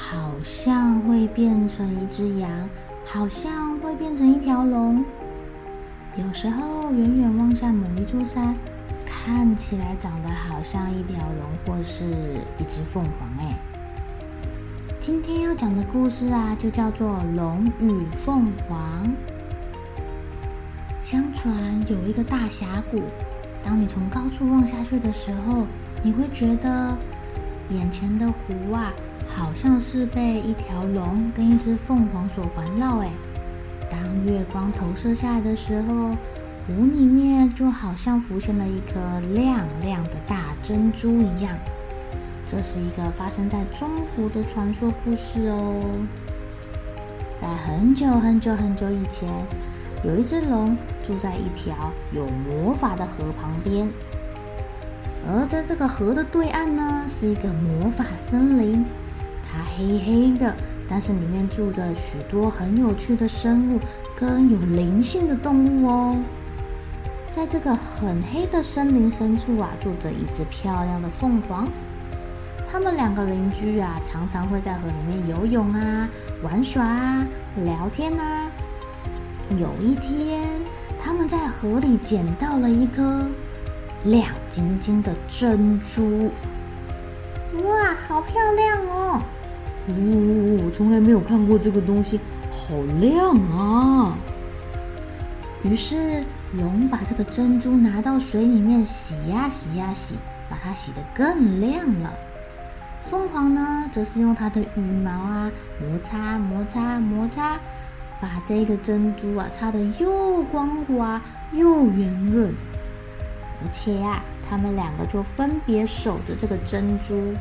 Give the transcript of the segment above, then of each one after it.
好像会变成一只羊，好像会变成一条龙。有时候远远望向某一座山，看起来长得好像一条龙或是一只凤凰。哎，今天要讲的故事啊，就叫做《龙与凤凰》。相传有一个大峡谷，当你从高处望下去的时候，你会觉得眼前的湖啊。好像是被一条龙跟一只凤凰所环绕。哎，当月光投射下来的时候，湖里面就好像浮现了一颗亮亮的大珍珠一样。这是一个发生在中国的传说故事哦。在很久很久很久以前，有一只龙住在一条有魔法的河旁边，而在这个河的对岸呢，是一个魔法森林。它黑黑的，但是里面住着许多很有趣的生物跟有灵性的动物哦。在这个很黑的森林深处啊，住着一只漂亮的凤凰。他们两个邻居啊，常常会在河里面游泳啊、玩耍啊、聊天啊。有一天，他们在河里捡到了一颗亮晶晶的珍珠。哇，好漂亮哦！呜、哦，我从来没有看过这个东西，好亮啊！于是龙把这个珍珠拿到水里面洗呀洗呀洗，把它洗得更亮了。凤凰呢，则是用它的羽毛啊摩擦摩擦摩擦，把这个珍珠啊擦得又光滑又圆润。而且呀、啊，他们两个就分别守着这个珍珠。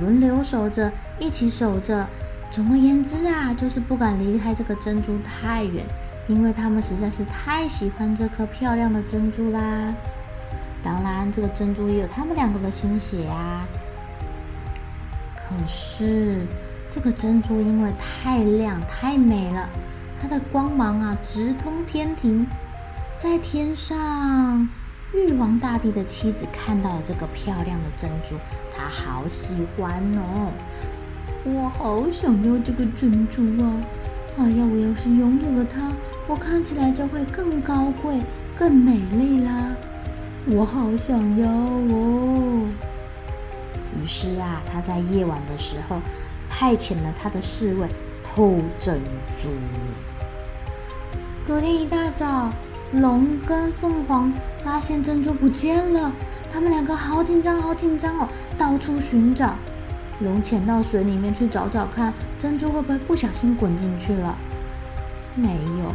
轮流守着，一起守着。总而言之啊，就是不敢离开这个珍珠太远，因为他们实在是太喜欢这颗漂亮的珍珠啦。当然，这个珍珠也有他们两个的心血啊。可是，这个珍珠因为太亮太美了，它的光芒啊直通天庭，在天上。玉皇大帝的妻子看到了这个漂亮的珍珠，她好喜欢哦！我好想要这个珍珠啊！哎呀，我要是拥有了它，我看起来就会更高贵、更美丽啦！我好想要哦！于是啊，他在夜晚的时候派遣了他的侍卫偷珍珠。隔天一大早。龙跟凤凰发现珍珠不见了，他们两个好紧张，好紧张哦，到处寻找。龙潜到水里面去找找看，珍珠会不会不小心滚进去了？没有。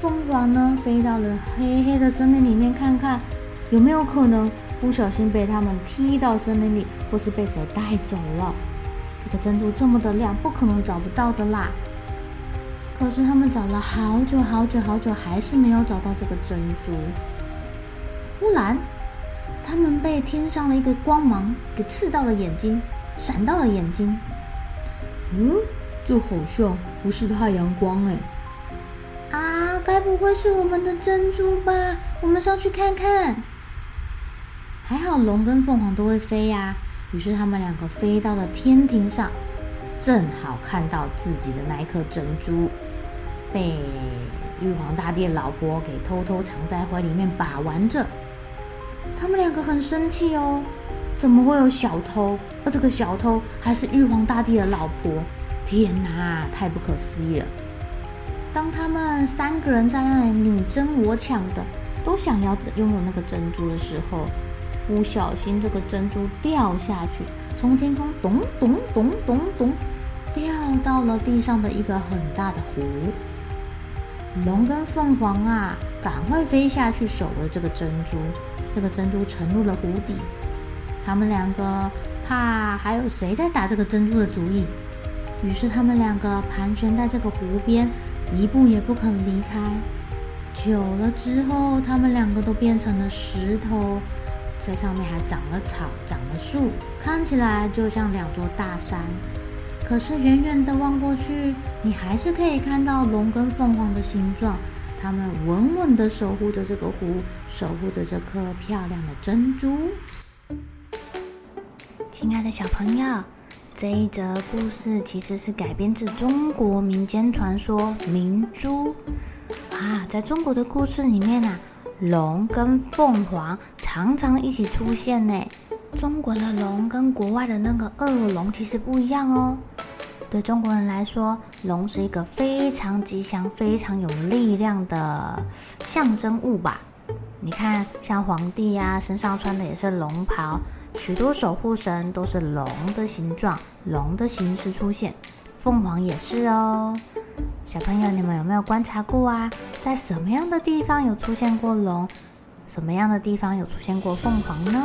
凤凰呢，飞到了黑黑的森林里面看看，有没有可能不小心被他们踢到森林里，或是被谁带走了？这个珍珠这么的亮，不可能找不到的啦。可是他们找了好久好久好久，还是没有找到这个珍珠。忽然，他们被天上的一个光芒给刺到了眼睛，闪到了眼睛。嗯，这好像不是太阳光哎！啊，该不会是我们的珍珠吧？我们上去看看。还好龙跟凤凰都会飞呀，于是他们两个飞到了天庭上，正好看到自己的那一颗珍珠。被玉皇大帝老婆给偷偷藏在怀里面把玩着，他们两个很生气哦。怎么会有小偷？而这个小偷还是玉皇大帝的老婆！天哪，太不可思议了！当他们三个人在那里你争我抢的，都想要拥有那个珍珠的时候，不小心这个珍珠掉下去，从天空咚咚咚咚咚掉到了地上的一个很大的湖。龙跟凤凰啊，赶快飞下去守着这个珍珠。这个珍珠沉入了湖底，他们两个怕还有谁在打这个珍珠的主意，于是他们两个盘旋在这个湖边，一步也不肯离开。久了之后，他们两个都变成了石头，在上面还长了草，长了树，看起来就像两座大山。可是远远的望过去，你还是可以看到龙跟凤凰的形状。它们稳稳地守护着这个湖，守护着这颗漂亮的珍珠。亲爱的小朋友，这一则故事其实是改编自中国民间传说明珠啊。在中国的故事里面啊，龙跟凤凰常常一起出现呢。中国的龙跟国外的那个恶龙其实不一样哦。对中国人来说，龙是一个非常吉祥、非常有力量的象征物吧？你看，像皇帝呀，身上穿的也是龙袍，许多守护神都是龙的形状、龙的形式出现，凤凰也是哦。小朋友，你们有没有观察过啊？在什么样的地方有出现过龙？什么样的地方有出现过凤凰呢？